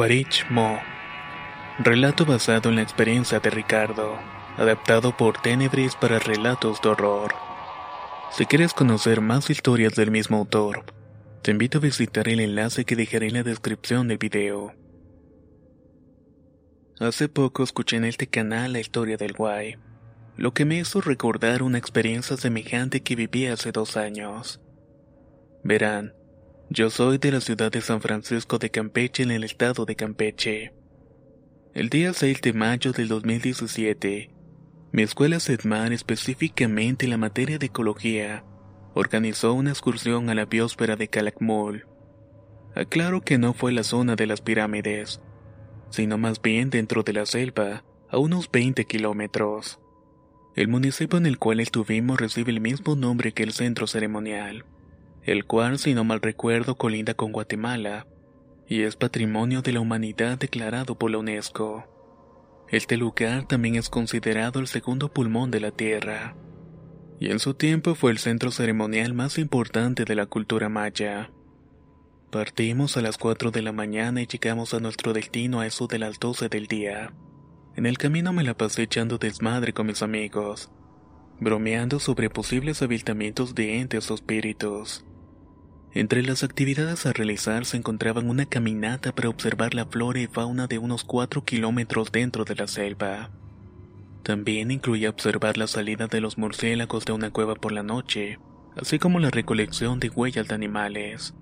Quaritch Mo. Relato basado en la experiencia de Ricardo, adaptado por Tenebris para relatos de horror. Si quieres conocer más historias del mismo autor, te invito a visitar el enlace que dejaré en la descripción del video. Hace poco escuché en este canal la historia del Guay, lo que me hizo recordar una experiencia semejante que viví hace dos años. Verán, yo soy de la ciudad de San Francisco de Campeche en el estado de Campeche. El día 6 de mayo del 2017, mi escuela SEDMAR, específicamente en la materia de ecología, organizó una excursión a la biosfera de Calakmul. Aclaro que no fue la zona de las pirámides, sino más bien dentro de la selva, a unos 20 kilómetros. El municipio en el cual estuvimos recibe el mismo nombre que el centro ceremonial el cual, si no mal recuerdo, colinda con Guatemala, y es Patrimonio de la Humanidad declarado por la UNESCO. Este lugar también es considerado el segundo pulmón de la Tierra, y en su tiempo fue el centro ceremonial más importante de la cultura maya. Partimos a las 4 de la mañana y llegamos a nuestro destino a eso de las 12 del día. En el camino me la pasé echando desmadre con mis amigos, bromeando sobre posibles avistamientos de entes o espíritus. Entre las actividades a realizar se encontraban una caminata para observar la flora y fauna de unos 4 kilómetros dentro de la selva. También incluía observar la salida de los murciélagos de una cueva por la noche, así como la recolección de huellas de animales.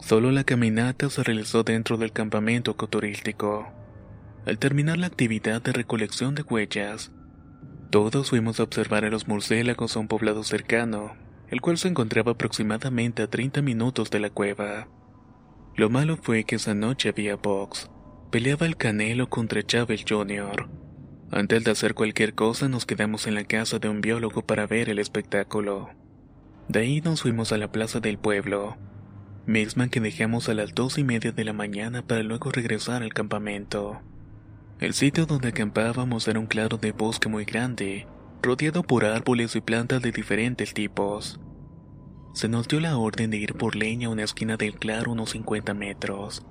Solo la caminata se realizó dentro del campamento ecoturístico. Al terminar la actividad de recolección de huellas, todos fuimos a observar a los murciélagos a un poblado cercano, el cual se encontraba aproximadamente a 30 minutos de la cueva. Lo malo fue que esa noche había box. Peleaba el Canelo contra Chávez Jr. Antes de hacer cualquier cosa nos quedamos en la casa de un biólogo para ver el espectáculo. De ahí nos fuimos a la plaza del pueblo, misma que dejamos a las dos y media de la mañana para luego regresar al campamento. El sitio donde acampábamos era un claro de bosque muy grande, rodeado por árboles y plantas de diferentes tipos. Se nos dio la orden de ir por leña a una esquina del claro unos 50 metros.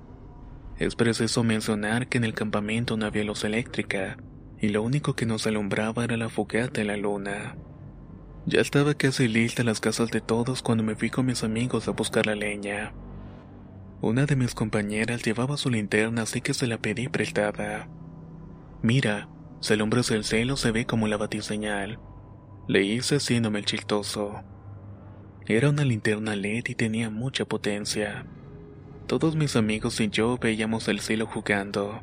Es preciso mencionar que en el campamento no había luz eléctrica, y lo único que nos alumbraba era la fogata en la luna. Ya estaba casi lista las casas de todos cuando me fui con mis amigos a buscar la leña. Una de mis compañeras llevaba su linterna así que se la pedí prestada. Mira, si alumbras el cielo se ve como la batiseñal. Le hice haciéndome el chistoso. Era una linterna LED y tenía mucha potencia. Todos mis amigos y yo veíamos el cielo jugando.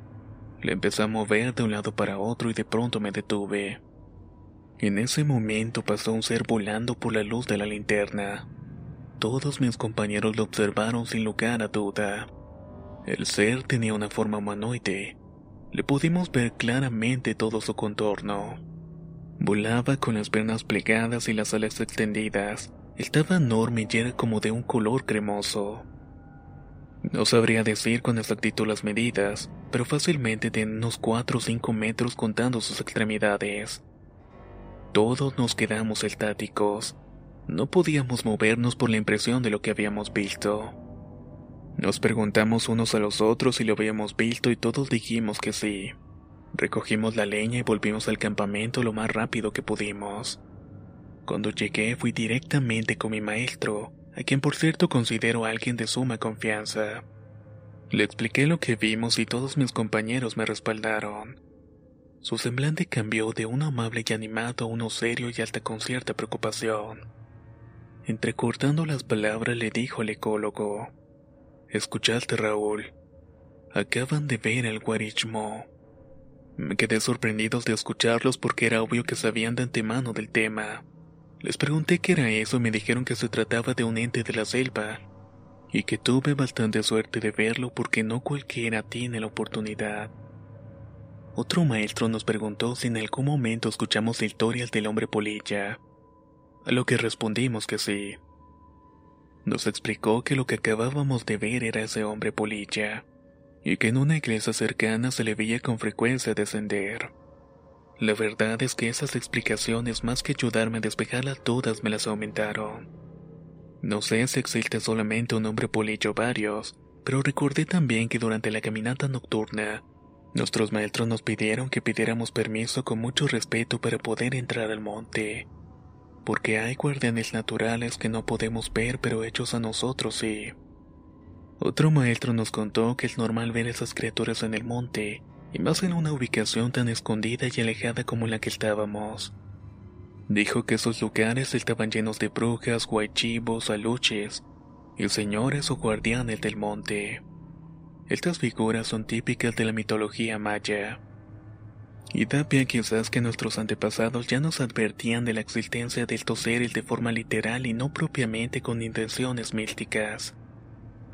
Le empecé a mover de un lado para otro y de pronto me detuve. En ese momento pasó un ser volando por la luz de la linterna. Todos mis compañeros lo observaron sin lugar a duda. El ser tenía una forma humanoide, le pudimos ver claramente todo su contorno. Volaba con las piernas plegadas y las alas extendidas. Estaba enorme y era como de un color cremoso. No sabría decir con exactitud las medidas, pero fácilmente de unos 4 o 5 metros contando sus extremidades. Todos nos quedamos estáticos. No podíamos movernos por la impresión de lo que habíamos visto. Nos preguntamos unos a los otros si lo habíamos visto y todos dijimos que sí. Recogimos la leña y volvimos al campamento lo más rápido que pudimos. Cuando llegué fui directamente con mi maestro, a quien por cierto considero alguien de suma confianza. Le expliqué lo que vimos y todos mis compañeros me respaldaron. Su semblante cambió de uno amable y animado a uno serio y hasta con cierta preocupación. Entrecortando las palabras le dijo al ecólogo, Escuchaste Raúl, acaban de ver al guarichmo. Me quedé sorprendido de escucharlos porque era obvio que sabían de antemano del tema. Les pregunté qué era eso y me dijeron que se trataba de un ente de la selva, y que tuve bastante suerte de verlo porque no cualquiera tiene la oportunidad. Otro maestro nos preguntó si en algún momento escuchamos historias del hombre polilla, a lo que respondimos que sí. Nos explicó que lo que acabábamos de ver era ese hombre polilla, y que en una iglesia cercana se le veía con frecuencia descender. La verdad es que esas explicaciones, más que ayudarme a despejarlas todas, me las aumentaron. No sé si existe solamente un hombre polillo o varios, pero recordé también que durante la caminata nocturna, nuestros maestros nos pidieron que pidiéramos permiso con mucho respeto para poder entrar al monte. Porque hay guardianes naturales que no podemos ver, pero hechos a nosotros sí. Otro maestro nos contó que es normal ver esas criaturas en el monte, y más en una ubicación tan escondida y alejada como la que estábamos. Dijo que esos lugares estaban llenos de brujas, guaychivos, aluches y señores o guardianes del monte. Estas figuras son típicas de la mitología maya. Y da pie quizás que nuestros antepasados ya nos advertían de la existencia de estos seres de forma literal y no propiamente con intenciones místicas.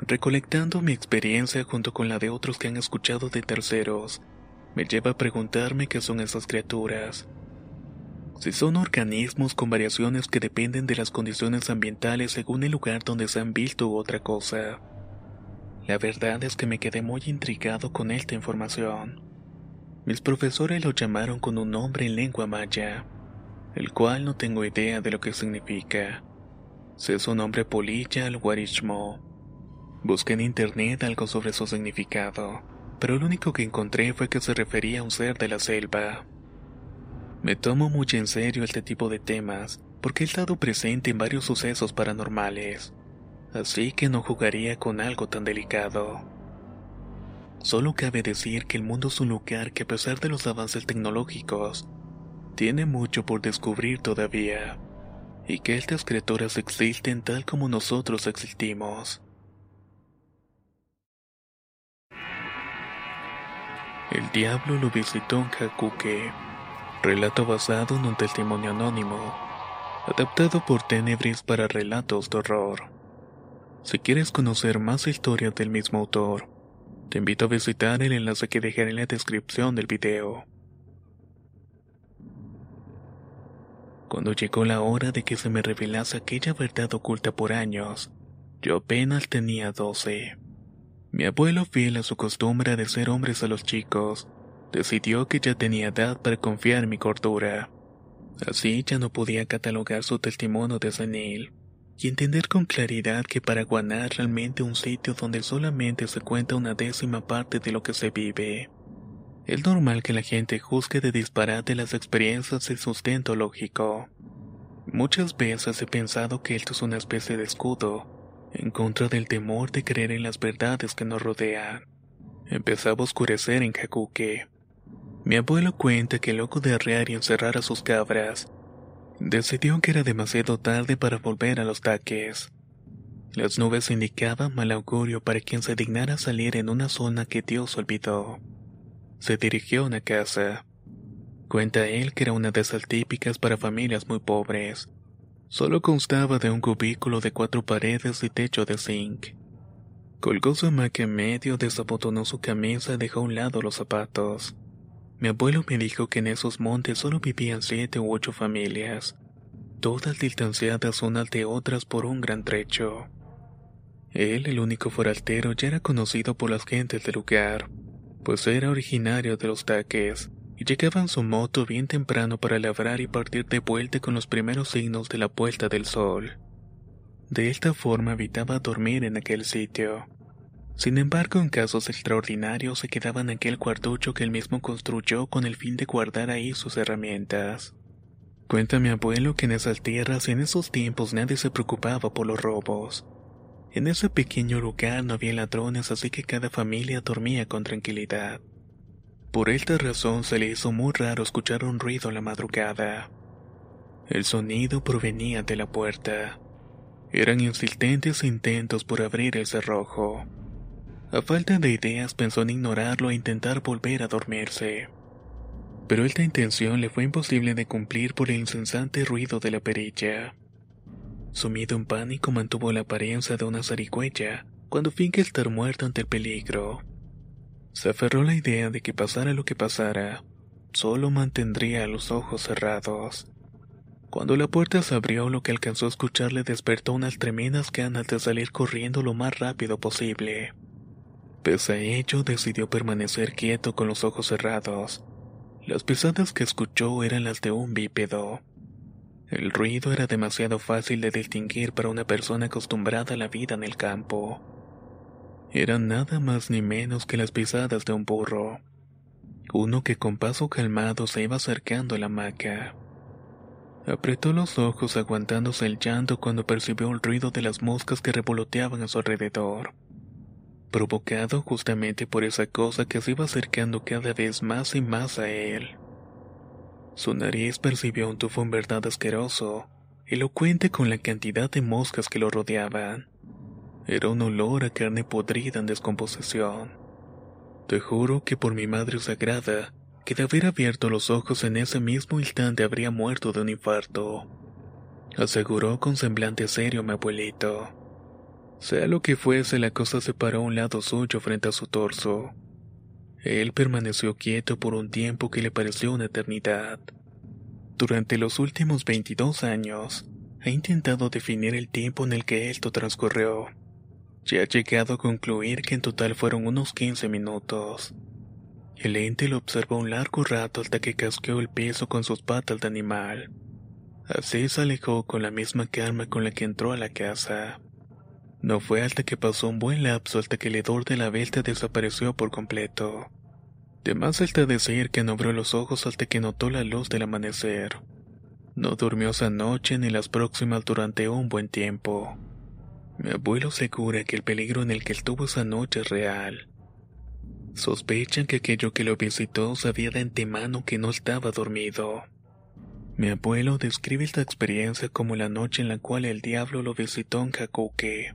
Recolectando mi experiencia junto con la de otros que han escuchado de terceros, me lleva a preguntarme qué son esas criaturas. Si son organismos con variaciones que dependen de las condiciones ambientales según el lugar donde se han visto u otra cosa. La verdad es que me quedé muy intrigado con esta información. Mis profesores lo llamaron con un nombre en lengua maya, el cual no tengo idea de lo que significa. Sé su nombre polilla al guarishmo. Busqué en internet algo sobre su significado, pero lo único que encontré fue que se refería a un ser de la selva. Me tomo muy en serio este tipo de temas porque he estado presente en varios sucesos paranormales, así que no jugaría con algo tan delicado. Solo cabe decir que el mundo es un lugar que a pesar de los avances tecnológicos, tiene mucho por descubrir todavía, y que estas criaturas existen tal como nosotros existimos. El diablo lo visitó en Jacuque. Relato basado en un testimonio anónimo. Adaptado por Tenebris para relatos de horror. Si quieres conocer más historias del mismo autor, te invito a visitar el enlace que dejaré en la descripción del video. Cuando llegó la hora de que se me revelase aquella verdad oculta por años, yo apenas tenía 12. Mi abuelo, fiel a su costumbre de ser hombres a los chicos, decidió que ya tenía edad para confiar mi cordura. Así ya no podía catalogar su testimonio de senil y entender con claridad que Paraguaná es realmente un sitio donde solamente se cuenta una décima parte de lo que se vive. Es normal que la gente juzgue de disparate las experiencias y sustento lógico. Muchas veces he pensado que esto es una especie de escudo en contra del temor de creer en las verdades que nos rodean. Empezaba a oscurecer en Jacuque. Mi abuelo cuenta que loco de arrear y encerrar a sus cabras, decidió que era demasiado tarde para volver a los taques. Las nubes indicaban mal augurio para quien se dignara salir en una zona que Dios olvidó. Se dirigió a una casa. Cuenta él que era una de esas típicas para familias muy pobres, Solo constaba de un cubículo de cuatro paredes y techo de zinc. Colgó su hamaca en medio, desabotonó su camisa y dejó a un lado los zapatos. Mi abuelo me dijo que en esos montes solo vivían siete u ocho familias, todas distanciadas unas de otras por un gran trecho. Él, el único forastero, ya era conocido por las gentes del lugar, pues era originario de los taques y llegaba en su moto bien temprano para labrar y partir de vuelta con los primeros signos de la puesta del sol. De esta forma evitaba dormir en aquel sitio. Sin embargo, en casos extraordinarios se quedaba en aquel cuartucho que él mismo construyó con el fin de guardar ahí sus herramientas. Cuenta mi abuelo que en esas tierras y en esos tiempos nadie se preocupaba por los robos. En ese pequeño lugar no había ladrones, así que cada familia dormía con tranquilidad. Por esta razón se le hizo muy raro escuchar un ruido en la madrugada. El sonido provenía de la puerta. Eran insistentes intentos por abrir el cerrojo. A falta de ideas pensó en ignorarlo e intentar volver a dormirse. Pero esta intención le fue imposible de cumplir por el incesante ruido de la perilla. Sumido en pánico mantuvo la apariencia de una zarigüeya cuando finge estar muerto ante el peligro. Se aferró a la idea de que pasara lo que pasara, solo mantendría los ojos cerrados. Cuando la puerta se abrió, lo que alcanzó a escuchar le despertó unas tremendas ganas de salir corriendo lo más rápido posible. Pese a ello, decidió permanecer quieto con los ojos cerrados. Las pisadas que escuchó eran las de un bípedo. El ruido era demasiado fácil de distinguir para una persona acostumbrada a la vida en el campo. Eran nada más ni menos que las pisadas de un burro. Uno que con paso calmado se iba acercando a la hamaca. Apretó los ojos aguantándose el llanto cuando percibió el ruido de las moscas que revoloteaban a su alrededor. Provocado justamente por esa cosa que se iba acercando cada vez más y más a él. Su nariz percibió un tufo en verdad asqueroso, elocuente con la cantidad de moscas que lo rodeaban. Era un olor a carne podrida en descomposición. Te juro que por mi madre sagrada, que de haber abierto los ojos en ese mismo instante habría muerto de un infarto. Aseguró con semblante serio mi abuelito. Sea lo que fuese, la cosa se paró a un lado suyo frente a su torso. Él permaneció quieto por un tiempo que le pareció una eternidad. Durante los últimos 22 años, ha intentado definir el tiempo en el que esto transcurrió. Ya ha llegado a concluir que en total fueron unos 15 minutos. El ente lo observó un largo rato hasta que casqueó el piso con sus patas de animal. Así se alejó con la misma calma con la que entró a la casa. No fue hasta que pasó un buen lapso hasta que el hedor de la bestia desapareció por completo. De más está decir que no abrió los ojos hasta que notó la luz del amanecer. No durmió esa noche ni las próximas durante un buen tiempo. Mi abuelo asegura que el peligro en el que estuvo esa noche es real. Sospechan que aquello que lo visitó sabía de antemano que no estaba dormido. Mi abuelo describe esta experiencia como la noche en la cual el diablo lo visitó en Jacuque.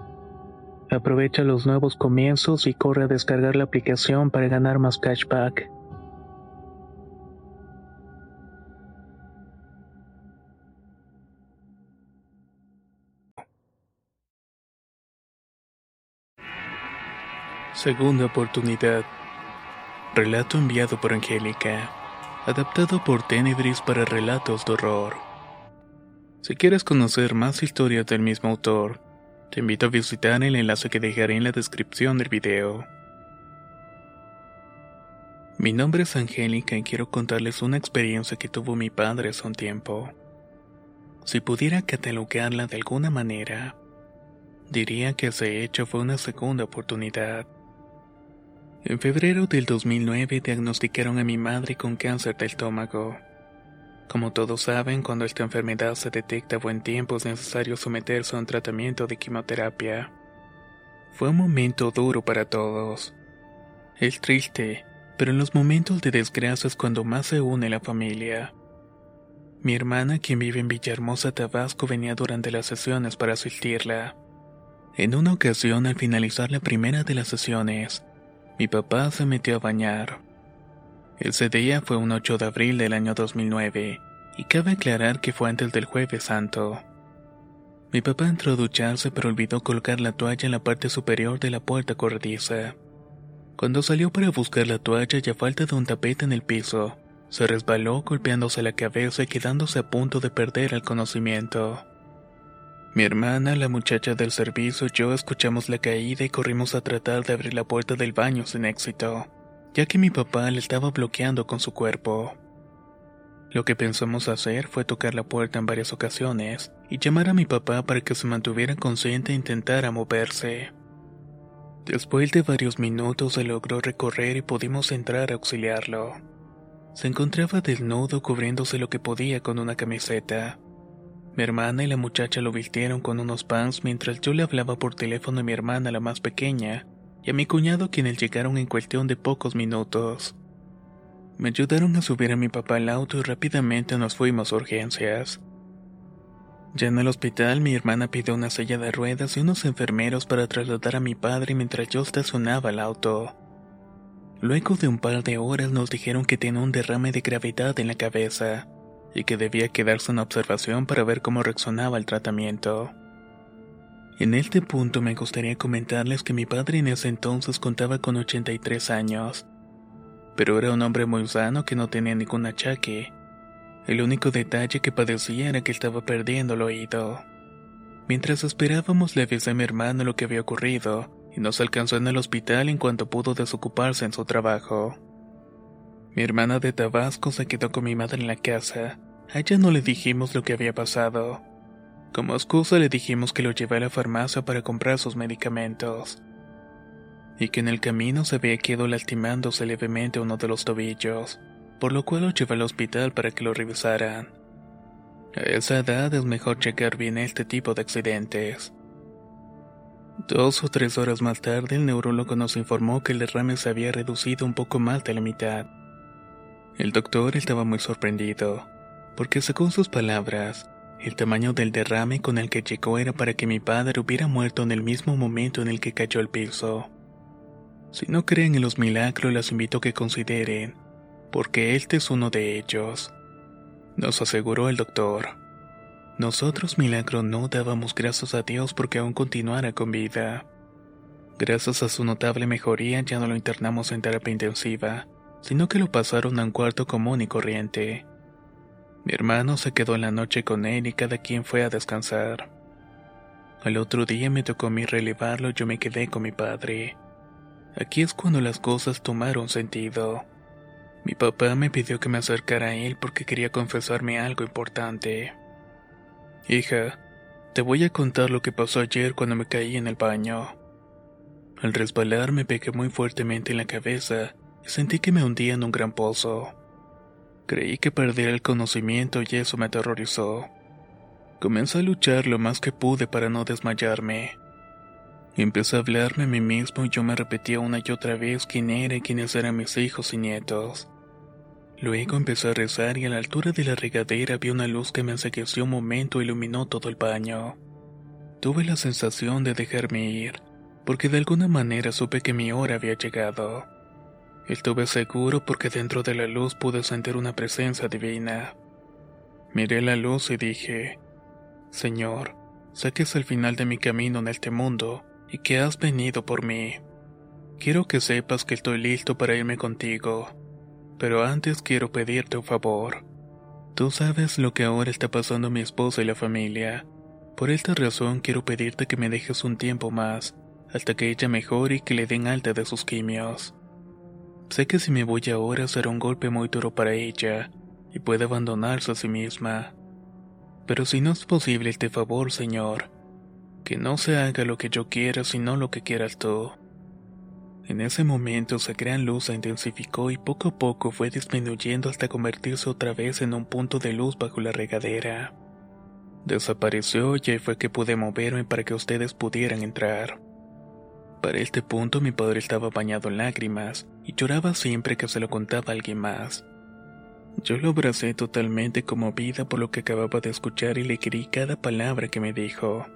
Aprovecha los nuevos comienzos y corre a descargar la aplicación para ganar más cashback. Segunda oportunidad. Relato enviado por Angélica. Adaptado por Tenebris para relatos de horror. Si quieres conocer más historias del mismo autor, te invito a visitar el enlace que dejaré en la descripción del video. Mi nombre es Angélica y quiero contarles una experiencia que tuvo mi padre hace un tiempo. Si pudiera catalogarla de alguna manera, diría que ese hecho fue una segunda oportunidad. En febrero del 2009 diagnosticaron a mi madre con cáncer del estómago. Como todos saben, cuando esta enfermedad se detecta a buen tiempo es necesario someterse a un tratamiento de quimioterapia. Fue un momento duro para todos. Es triste, pero en los momentos de desgracia es cuando más se une la familia. Mi hermana, quien vive en Villahermosa, Tabasco, venía durante las sesiones para asistirla. En una ocasión, al finalizar la primera de las sesiones, mi papá se metió a bañar. Ese día fue un 8 de abril del año 2009, y cabe aclarar que fue antes del jueves santo. Mi papá entró a ducharse pero olvidó colocar la toalla en la parte superior de la puerta corrediza. Cuando salió para buscar la toalla y a falta de un tapete en el piso, se resbaló golpeándose la cabeza y quedándose a punto de perder el conocimiento. Mi hermana, la muchacha del servicio y yo escuchamos la caída y corrimos a tratar de abrir la puerta del baño sin éxito, ya que mi papá le estaba bloqueando con su cuerpo. Lo que pensamos hacer fue tocar la puerta en varias ocasiones y llamar a mi papá para que se mantuviera consciente e intentara moverse. Después de varios minutos se logró recorrer y pudimos entrar a auxiliarlo. Se encontraba desnudo cubriéndose lo que podía con una camiseta. Mi hermana y la muchacha lo vistieron con unos pants mientras yo le hablaba por teléfono a mi hermana la más pequeña y a mi cuñado quienes llegaron en cuestión de pocos minutos. Me ayudaron a subir a mi papá al auto y rápidamente nos fuimos a urgencias. Ya en el hospital mi hermana pidió una silla de ruedas y unos enfermeros para trasladar a mi padre mientras yo estacionaba el auto. Luego de un par de horas nos dijeron que tenía un derrame de gravedad en la cabeza y que debía quedarse en observación para ver cómo reaccionaba el tratamiento. En este punto me gustaría comentarles que mi padre en ese entonces contaba con 83 años, pero era un hombre muy sano que no tenía ningún achaque. El único detalle que padecía era que estaba perdiendo el oído. Mientras esperábamos le avisé a mi hermano lo que había ocurrido y nos alcanzó en el hospital en cuanto pudo desocuparse en su trabajo. Mi hermana de Tabasco se quedó con mi madre en la casa. A ella no le dijimos lo que había pasado. Como excusa le dijimos que lo llevé a la farmacia para comprar sus medicamentos. Y que en el camino se había quedado lastimándose levemente uno de los tobillos, por lo cual lo llevé al hospital para que lo revisaran. A esa edad es mejor checar bien este tipo de accidentes. Dos o tres horas más tarde el neurólogo nos informó que el derrame se había reducido un poco más de la mitad. El doctor estaba muy sorprendido, porque según sus palabras, el tamaño del derrame con el que llegó era para que mi padre hubiera muerto en el mismo momento en el que cayó al piso. Si no creen en los milagros, les invito a que consideren, porque este es uno de ellos. Nos aseguró el doctor. Nosotros, milagro, no dábamos gracias a Dios porque aún continuara con vida. Gracias a su notable mejoría ya no lo internamos en terapia intensiva, sino que lo pasaron a un cuarto común y corriente. Mi hermano se quedó en la noche con él y cada quien fue a descansar. Al otro día me tocó a mí relevarlo y yo me quedé con mi padre. Aquí es cuando las cosas tomaron sentido. Mi papá me pidió que me acercara a él porque quería confesarme algo importante. Hija, te voy a contar lo que pasó ayer cuando me caí en el baño. Al resbalar me pegué muy fuertemente en la cabeza y sentí que me hundía en un gran pozo. Creí que perdería el conocimiento y eso me aterrorizó. Comencé a luchar lo más que pude para no desmayarme, Empecé a hablarme a mí mismo y yo me repetía una y otra vez quién era y quiénes eran mis hijos y nietos. Luego empecé a rezar y a la altura de la regadera vi una luz que me ensegueció un momento e iluminó todo el baño. Tuve la sensación de dejarme ir, porque de alguna manera supe que mi hora había llegado. Estuve seguro porque dentro de la luz pude sentir una presencia divina. Miré la luz y dije, Señor, sé que es el final de mi camino en este mundo y que has venido por mí. Quiero que sepas que estoy listo para irme contigo, pero antes quiero pedirte un favor. Tú sabes lo que ahora está pasando mi esposa y la familia. Por esta razón quiero pedirte que me dejes un tiempo más, hasta que ella mejore y que le den alta de sus quimios. Sé que si me voy ahora será un golpe muy duro para ella, y puede abandonarse a sí misma. Pero si no es posible este favor, Señor, que no se haga lo que yo quiera, sino lo que quieras tú. En ese momento esa gran luz se intensificó y poco a poco fue disminuyendo hasta convertirse otra vez en un punto de luz bajo la regadera. Desapareció y fue que pude moverme para que ustedes pudieran entrar. Para este punto mi padre estaba bañado en lágrimas y lloraba siempre que se lo contaba alguien más. Yo lo abracé totalmente conmovida por lo que acababa de escuchar y le querí cada palabra que me dijo.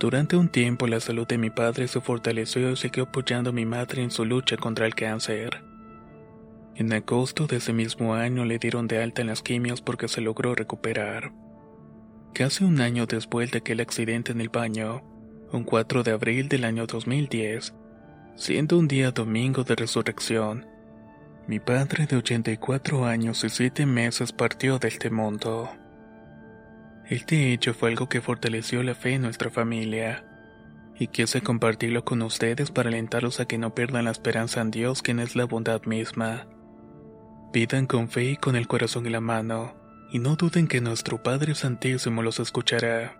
Durante un tiempo la salud de mi padre se fortaleció y siguió apoyando a mi madre en su lucha contra el cáncer. En agosto de ese mismo año le dieron de alta en las quimios porque se logró recuperar. Casi un año después de aquel accidente en el baño, un 4 de abril del año 2010, siendo un día domingo de resurrección, mi padre de 84 años y 7 meses partió de este mundo. Este hecho fue algo que fortaleció la fe en nuestra familia, y quise compartirlo con ustedes para alentarlos a que no pierdan la esperanza en Dios, quien es la bondad misma. Pidan con fe y con el corazón en la mano, y no duden que nuestro Padre Santísimo los escuchará.